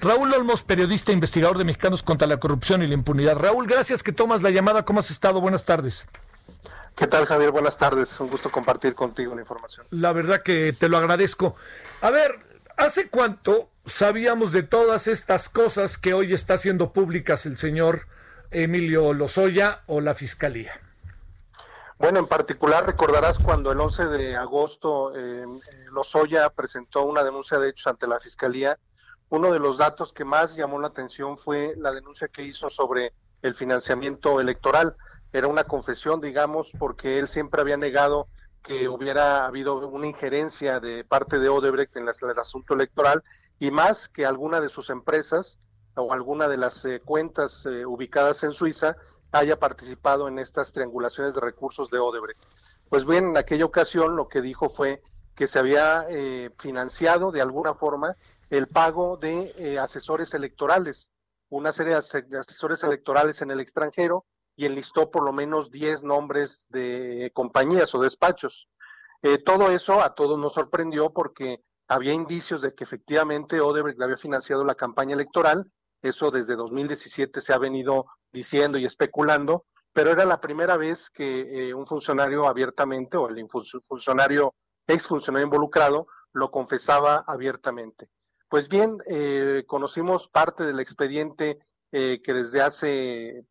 Raúl Olmos, periodista e investigador de Mexicanos contra la Corrupción y la Impunidad. Raúl, gracias que tomas la llamada. ¿Cómo has estado? Buenas tardes. ¿Qué tal, Javier? Buenas tardes. Un gusto compartir contigo la información. La verdad que te lo agradezco. A ver, ¿hace cuánto sabíamos de todas estas cosas que hoy está haciendo públicas el señor Emilio Lozoya o la Fiscalía? Bueno, en particular recordarás cuando el 11 de agosto eh, Lozoya presentó una denuncia de hechos ante la Fiscalía uno de los datos que más llamó la atención fue la denuncia que hizo sobre el financiamiento electoral. Era una confesión, digamos, porque él siempre había negado que hubiera habido una injerencia de parte de Odebrecht en, el asunto electoral y más que alguna de sus empresas o alguna de las eh, cuentas eh, ubicadas en Suiza haya participado en estas triangulaciones de recursos de Odebrecht. Pues bien, en aquella ocasión lo que dijo fue que se había eh, financiado de alguna forma el pago de eh, asesores electorales, una serie de asesores electorales en el extranjero y enlistó por lo menos 10 nombres de compañías o despachos. Eh, todo eso a todos nos sorprendió porque había indicios de que efectivamente Odebrecht había financiado la campaña electoral, eso desde 2017 se ha venido diciendo y especulando, pero era la primera vez que eh, un funcionario abiertamente o el funcionario, ex funcionario involucrado, lo confesaba abiertamente. Pues bien, eh, conocimos parte del expediente eh, que desde hace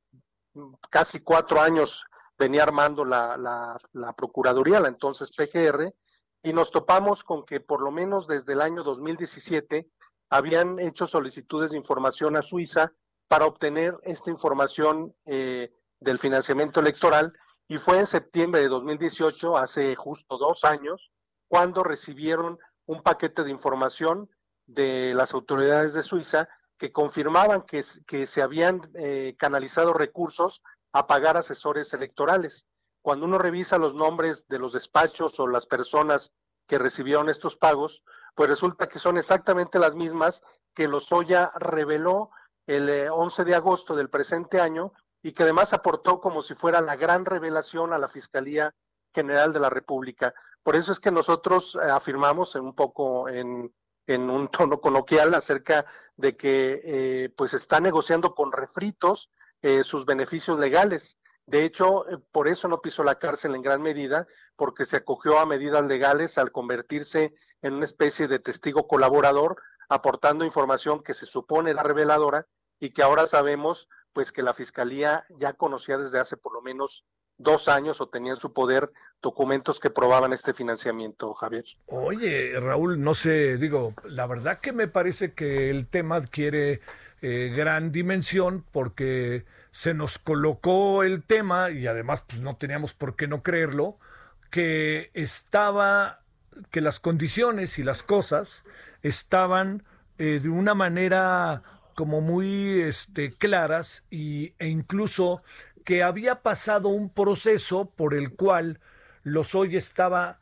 casi cuatro años venía armando la, la, Procuraduría, la entonces PGR, y nos topamos con que por lo menos desde el año 2017 habían hecho solicitudes de información a Suiza para obtener esta información eh, del financiamiento electoral y fue en septiembre de 2018, hace justo dos años, cuando recibieron un paquete de información de las autoridades de Suiza que confirmaban que, que se habían eh, canalizado recursos a pagar asesores electorales. Cuando uno revisa los nombres de los despachos o las personas que recibieron estos pagos, pues resulta que son exactamente las mismas que Lozoya reveló el 11 eh, de agosto del presente año y que además aportó como si fuera la gran revelación a la Fiscalía General de la República. Por eso es que nosotros eh, afirmamos un poco en, en un tono coloquial acerca de que eh, pues está negociando con refritos eh, sus beneficios legales. De hecho, eh, por eso no pisó la cárcel en gran medida, porque se acogió a medidas legales al convertirse en una especie de testigo colaborador, aportando información que se supone era reveladora y que ahora sabemos pues que la fiscalía ya conocía desde hace por lo menos dos años o tenía en su poder documentos que probaban este financiamiento, Javier. Oye, Raúl, no sé, digo, la verdad que me parece que el tema adquiere eh, gran dimensión porque se nos colocó el tema y además pues no teníamos por qué no creerlo, que estaba, que las condiciones y las cosas estaban eh, de una manera como muy este, claras y, e incluso que había pasado un proceso por el cual Lozoya estaba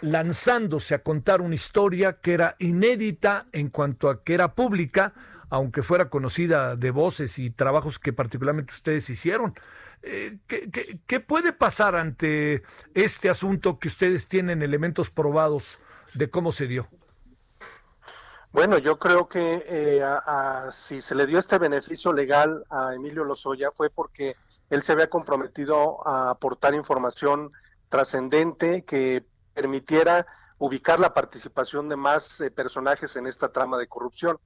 lanzándose a contar una historia que era inédita en cuanto a que era pública, aunque fuera conocida de voces y trabajos que particularmente ustedes hicieron. Eh, ¿qué, puede pasar ante este asunto que ustedes tienen elementos probados de cómo se dio? Bueno, yo creo que eh, si se le dio este beneficio legal a Emilio Lozoya fue porque él se había comprometido a aportar información trascendente que permitiera ubicar la participación de más eh, personajes en esta trama de corrupción.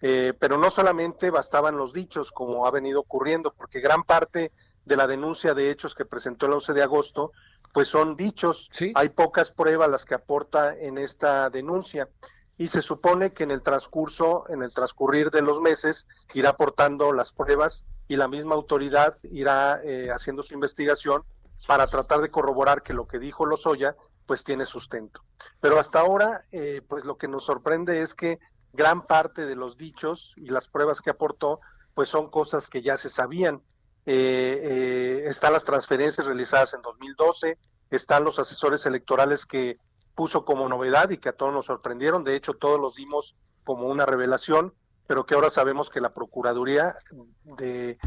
Eh, pero no solamente bastaban los dichos, como ha venido ocurriendo, porque gran parte de la denuncia de hechos que presentó el 11 de agosto, pues son dichos. Hay pocas pruebas las que aporta en esta denuncia y se supone que en el transcurso, en el transcurrir de los meses, irá aportando las pruebas y la misma autoridad irá eh, haciendo su investigación para tratar de corroborar que lo que dijo Lozoya pues tiene sustento. Pero hasta ahora, eh, pues lo que nos sorprende es que gran parte de los dichos y las pruebas que aportó, pues son cosas que ya se sabían. Eh, eh, están las transferencias realizadas en 2012, están los asesores electorales que puso como novedad y que a todos nos sorprendieron, de hecho todos los dimos como una revelación, pero que ahora sabemos que la Procuraduría de,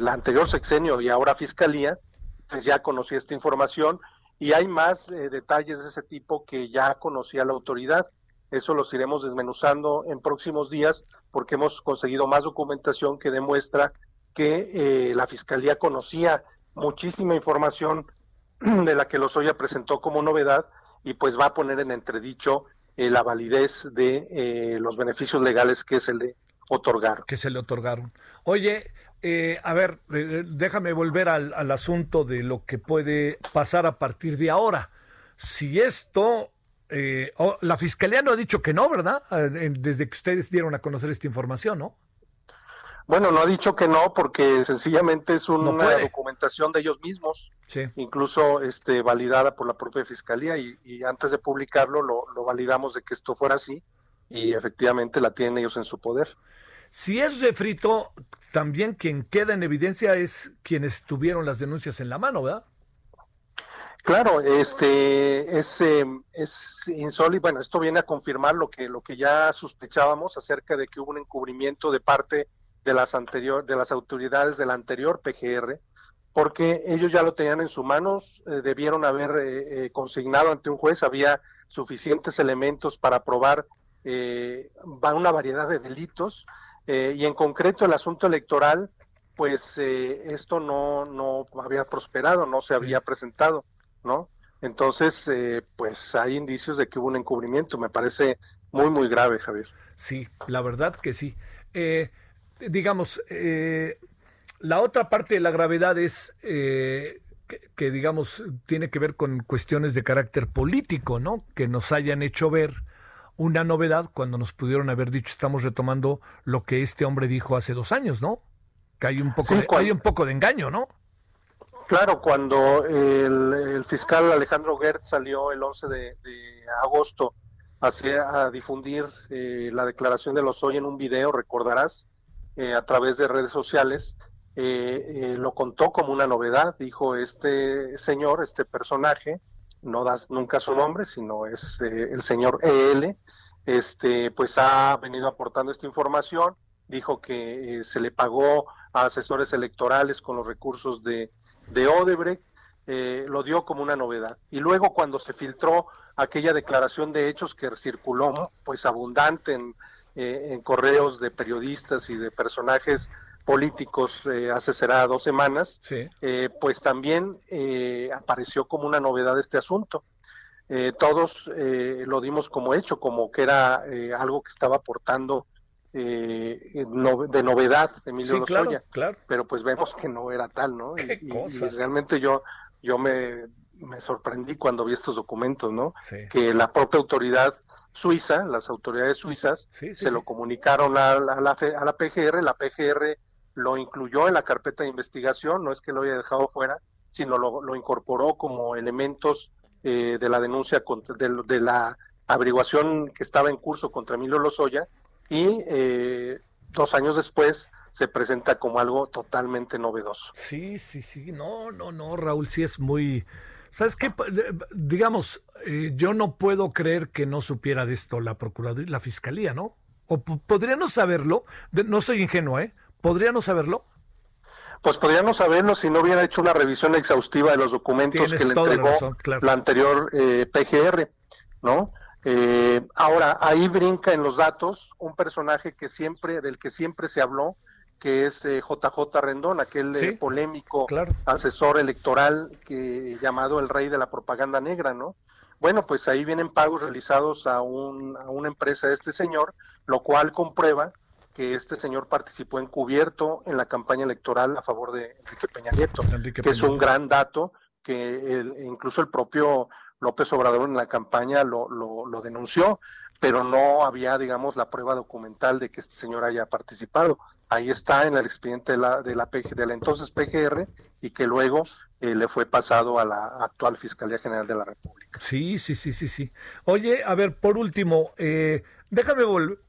la anterior sexenio y ahora Fiscalía, pues ya conocía esta información y hay más eh, detalles de ese tipo que ya conocía la autoridad. Eso los iremos desmenuzando en próximos días porque hemos conseguido más documentación que demuestra que eh, la Fiscalía conocía muchísima información de la que Lozoya presentó como novedad y pues va a poner en entredicho eh, la validez de eh, los beneficios legales que se le otorgaron. Que se le otorgaron. Oye, a ver, déjame volver al, al asunto de lo que puede pasar a partir de ahora. Si esto eh, oh, la fiscalía no ha dicho que no, ¿verdad? Eh, desde que ustedes dieron a conocer esta información, ¿no? Bueno, no ha dicho que no porque sencillamente es una documentación de ellos mismos, incluso este, validada por la propia fiscalía y, antes de publicarlo lo, lo, validamos de que esto fuera así y efectivamente la tienen ellos en su poder. Si es refrito, también quien queda en evidencia es quienes tuvieron las denuncias en la mano, ¿verdad? Claro, este es, em, es insólito. Bueno, esto viene a confirmar lo que lo que ya sospechábamos acerca de que hubo un encubrimiento de parte de las anterior de las autoridades del anterior PGR, porque ellos ya lo tenían en sus manos, eh, debieron haber eh, eh, consignado ante un juez, había suficientes elementos para probar una variedad de delitos y en concreto el asunto electoral, pues esto no no había prosperado, no se había presentado. ¿no? Entonces, eh, pues hay indicios de que hubo un encubrimiento. Me parece muy, muy grave, Javier. Sí, la verdad que sí. Eh, digamos, eh, la otra parte de la gravedad es que, que, digamos, tiene que ver con cuestiones de carácter político, ¿no? Que nos hayan hecho ver una novedad cuando nos pudieron haber dicho estamos retomando lo que este hombre dijo hace dos años, ¿no? Que hay un poco, de, hay un poco de engaño, ¿no? Claro, cuando el, fiscal Alejandro Gertz salió el 11 de, agosto a difundir eh, la declaración de los hoy en un video, recordarás, eh, a través de redes sociales, eh, lo contó como una novedad. Dijo este señor, este personaje, no das nunca su nombre, sino es el señor EL, este, pues ha venido aportando esta información. Dijo que se le pagó a asesores electorales con los recursos de de Odebrecht, eh, lo dio como una novedad. Y luego cuando se filtró aquella declaración de hechos que circuló pues abundante en, eh, en correos de periodistas y de personajes políticos eh, hace será dos semanas, pues también apareció como una novedad este asunto. todos lo dimos como hecho, como que era algo que estaba aportando eh, de novedad Emilio Lozoya, pero pues vemos que no era tal, ¿no? Y, realmente yo, yo me, sorprendí cuando vi estos documentos, ¿no? Que la propia autoridad suiza, las autoridades suizas, se lo comunicaron a, la, a la PGR, la PGR lo incluyó en la carpeta de investigación, no es que lo haya dejado fuera, sino lo, incorporó como elementos eh, de la denuncia contra, de, de, la averiguación que estaba en curso contra Emilio Lozoya y eh, dos años después se presenta como algo totalmente novedoso. Sí, sí, sí, no, no, no, Raúl, sí es muy... ¿Sabes qué? Digamos, eh, yo no puedo creer que no supiera de esto la Procuraduría y la Fiscalía, ¿no? ¿O podría no saberlo? no soy ingenuo, ¿eh? ¿Podría no saberlo? Pues podría no saberlo si no hubiera hecho una revisión exhaustiva de los documentos que le entregó la, anterior eh, PGR, ¿no? Eh, ahora, ahí brinca en los datos un personaje que siempre, del que siempre se habló, que es JJ eh, Rendón, aquel eh, polémico asesor electoral que llamado el rey de la propaganda negra, ¿no? Bueno, pues ahí vienen pagos realizados a, un, a una empresa de este señor, lo cual comprueba que este señor participó encubierto en la campaña electoral a favor de Enrique Peña Nieto, que es un gran dato que incluso el propio López Obrador en la campaña lo, lo, denunció, pero no había, digamos, la prueba documental de que este señor haya participado. Ahí está en el expediente de la, entonces PGR y que luego eh, le fue pasado a la actual Fiscalía General de la República. Sí, sí, sí, sí, sí. Oye, a ver, por último, eh, déjame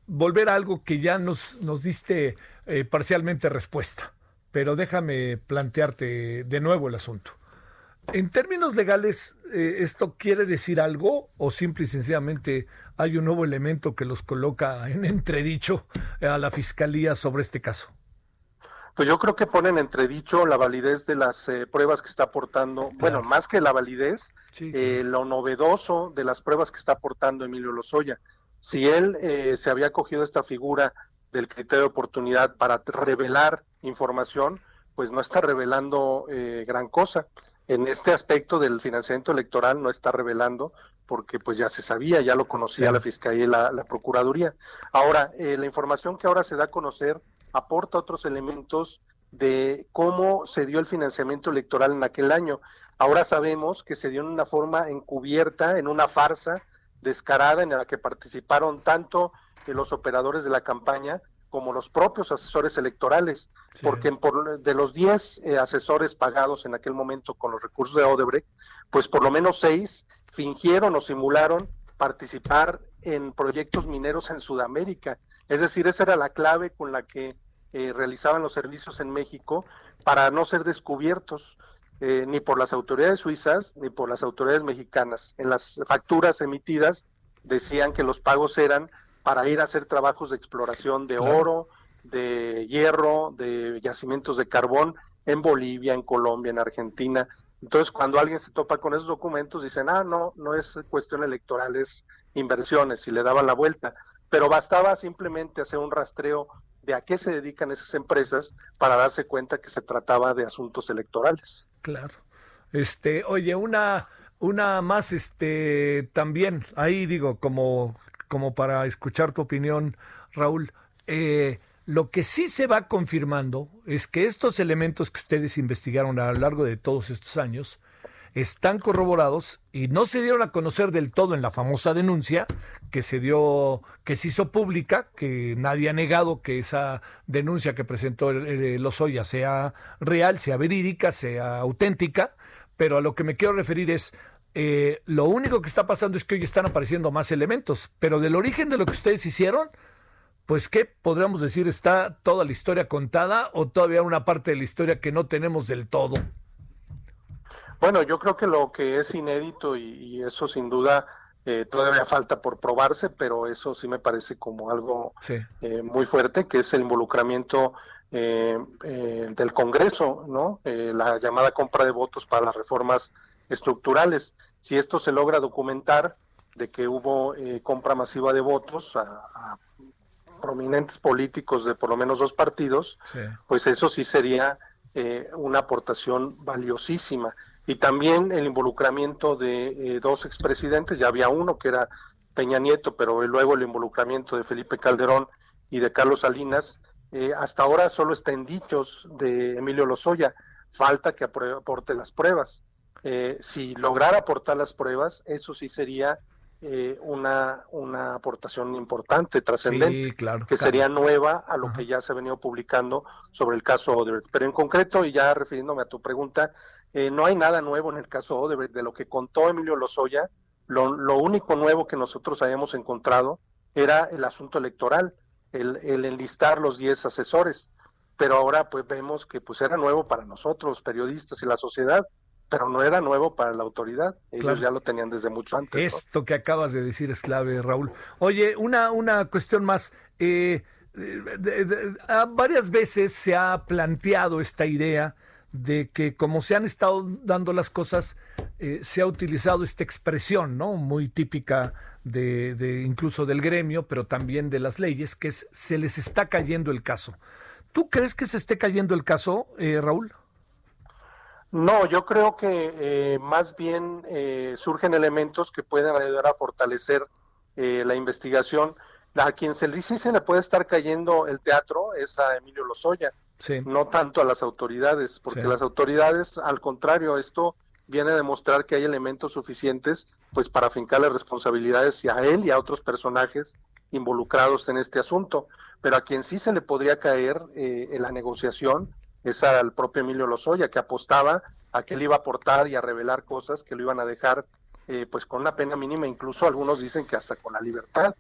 volver a algo que ya nos, nos diste eh, parcialmente respuesta, pero déjame plantearte de nuevo el asunto. En términos legales, ¿esto quiere decir algo o simple y sencillamente hay un nuevo elemento que los coloca en entredicho a la Fiscalía sobre este caso? Pues yo creo que ponen entredicho la validez de las eh, pruebas que está aportando, bueno, más que la validez, eh, lo novedoso de las pruebas que está aportando Emilio Lozoya. Si él eh, se había cogido esta figura del criterio de oportunidad para revelar información, pues no está revelando gran cosa. En este aspecto del financiamiento electoral no está revelando porque pues ya se sabía, ya lo conocía la Fiscalía y la, la Procuraduría. Ahora, la información que ahora se da a conocer aporta otros elementos de cómo se dio el financiamiento electoral en aquel año. Ahora sabemos que se dio en una forma encubierta, en una farsa descarada en la que participaron tanto los operadores de la campaña como los propios asesores electorales, porque por, de los 10 eh, asesores pagados en aquel momento con los recursos de Odebrecht, pues por lo menos seis fingieron o simularon participar en proyectos mineros en Sudamérica. Es decir, esa era la clave con la que eh, realizaban los servicios en México para no ser descubiertos eh, ni por las autoridades suizas ni por las autoridades mexicanas. En las facturas emitidas decían que los pagos eran para ir a hacer trabajos de exploración de oro, de hierro, de yacimientos de carbón en Bolivia, en Colombia, en Argentina. Entonces, cuando alguien se topa con esos documentos, dicen, ah, no, no es cuestión electoral, es inversiones, y le daban la vuelta. Pero bastaba simplemente hacer un rastreo de a qué se dedican esas empresas para darse cuenta que se trataba de asuntos electorales. Claro. Este, oye, una una más este también ahí digo como como para escuchar tu opinión, Raúl. Eh, lo que sí se va confirmando es que estos elementos que ustedes investigaron a lo largo de todos estos años están corroborados y no se dieron a conocer del todo en la famosa denuncia que se dio, que se hizo pública, que nadie ha negado que esa denuncia que presentó Lozoya sea real, sea verídica, sea auténtica, pero a lo que me quiero referir es, eh, lo único que está pasando es que hoy están apareciendo más elementos, pero del origen de lo que ustedes hicieron, pues qué podríamos decir, está toda la historia contada o todavía una parte de la historia que no tenemos del todo. Bueno, yo creo que lo que es inédito y, eso sin duda eh, todavía falta por probarse, pero eso sí me parece como algo eh, muy fuerte, que es el involucramiento eh, del Congreso, ¿no? la llamada compra de votos para las reformas estructurales. Si esto se logra documentar de que hubo compra masiva de votos a, prominentes políticos de por lo menos dos partidos, pues eso sí sería una aportación valiosísima. Y también el involucramiento de eh, dos expresidentes, ya había uno que era Peña Nieto, pero luego el involucramiento de Felipe Calderón y de Carlos Salinas, eh, hasta ahora solo está en dichos de Emilio Lozoya, falta que aporte las pruebas. Eh, si lograra aportar las pruebas, eso sí sería una, una aportación importante, trascendente, que sería nueva a lo que ya se ha venido publicando sobre el caso Odebrecht. Pero en concreto, y ya refiriéndome a tu pregunta, eh, no hay nada nuevo en el caso de, de lo que contó Emilio Lozoya. Lo, lo, único nuevo que nosotros habíamos encontrado era el asunto electoral, el, el enlistar los 10 asesores. Pero ahora pues vemos que pues era nuevo para nosotros, periodistas y la sociedad, pero no era nuevo para la autoridad. Ellos ya lo tenían desde mucho antes. Esto que acabas de decir es clave, Raúl. Oye, una, una cuestión más. Eh, varias veces se ha planteado esta idea de que como se han estado dando las cosas, eh, se ha utilizado esta expresión, ¿no? Muy típica de, incluso del gremio, pero también de las leyes, que es se les está cayendo el caso. ¿Tú crees que se esté cayendo el caso, eh, Raúl? No, yo creo que eh, más bien surgen elementos que pueden ayudar a fortalecer la investigación. A quien se le, sí se le puede estar cayendo el teatro es a Emilio Lozoya no tanto a las autoridades, porque las autoridades, al contrario, esto viene a demostrar que hay elementos suficientes pues para fincarle responsabilidades a él y a otros personajes involucrados en este asunto. Pero a quien sí se le podría caer eh, en la negociación es al propio Emilio Lozoya, que apostaba a que él iba a aportar y a revelar cosas que lo iban a dejar eh, pues con una pena mínima, incluso algunos dicen que hasta con la libertad.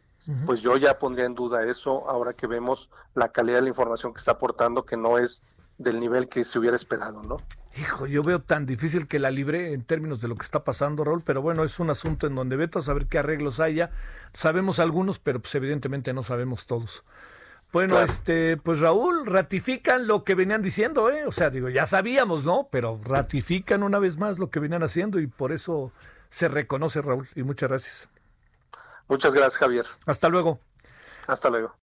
Pues yo ya pondría en duda eso ahora que vemos la calidad de la información que está aportando, que no es del nivel que se hubiera esperado, ¿no? Hijo, yo veo tan difícil que la libre en términos de lo que está pasando, Raúl, pero bueno, es un asunto en donde veto a saber qué arreglos haya. Sabemos algunos, pero pues evidentemente no sabemos todos. Bueno, este, pues Raúl, ratifican lo que venían diciendo, ¿eh? O sea, digo, ya sabíamos, ¿no? Pero ratifican una vez más lo que venían haciendo y por eso se reconoce, Raúl. Y muchas gracias. Muchas gracias, Javier. Hasta luego. Hasta luego.